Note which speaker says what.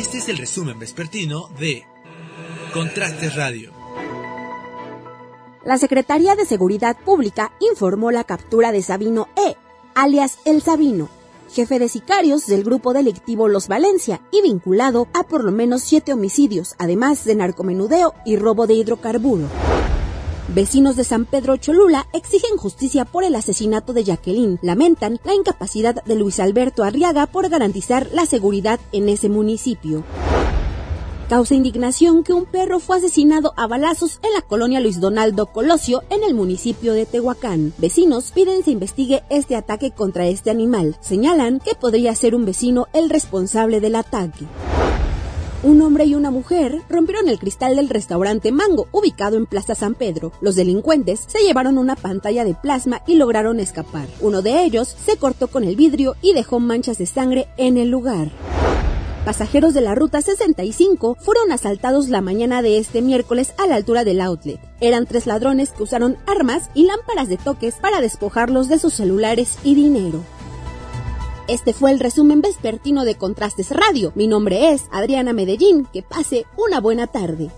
Speaker 1: Este es el resumen vespertino de Contrastes Radio.
Speaker 2: La Secretaría de Seguridad Pública informó la captura de Sabino E., alias El Sabino, jefe de sicarios del grupo delictivo Los Valencia y vinculado a por lo menos siete homicidios, además de narcomenudeo y robo de hidrocarburo. Vecinos de San Pedro Cholula exigen justicia por el asesinato de Jacqueline. Lamentan la incapacidad de Luis Alberto Arriaga por garantizar la seguridad en ese municipio. Causa indignación que un perro fue asesinado a balazos en la colonia Luis Donaldo Colosio en el municipio de Tehuacán. Vecinos piden se investigue este ataque contra este animal. Señalan que podría ser un vecino el responsable del ataque. Un hombre y una mujer rompieron el cristal del restaurante Mango, ubicado en Plaza San Pedro. Los delincuentes se llevaron una pantalla de plasma y lograron escapar. Uno de ellos se cortó con el vidrio y dejó manchas de sangre en el lugar. Pasajeros de la ruta 65 fueron asaltados la mañana de este miércoles a la altura del outlet. Eran tres ladrones que usaron armas y lámparas de toques para despojarlos de sus celulares y dinero. Este fue el resumen vespertino de Contrastes Radio. Mi nombre es Adriana Medellín. Que pase una buena tarde.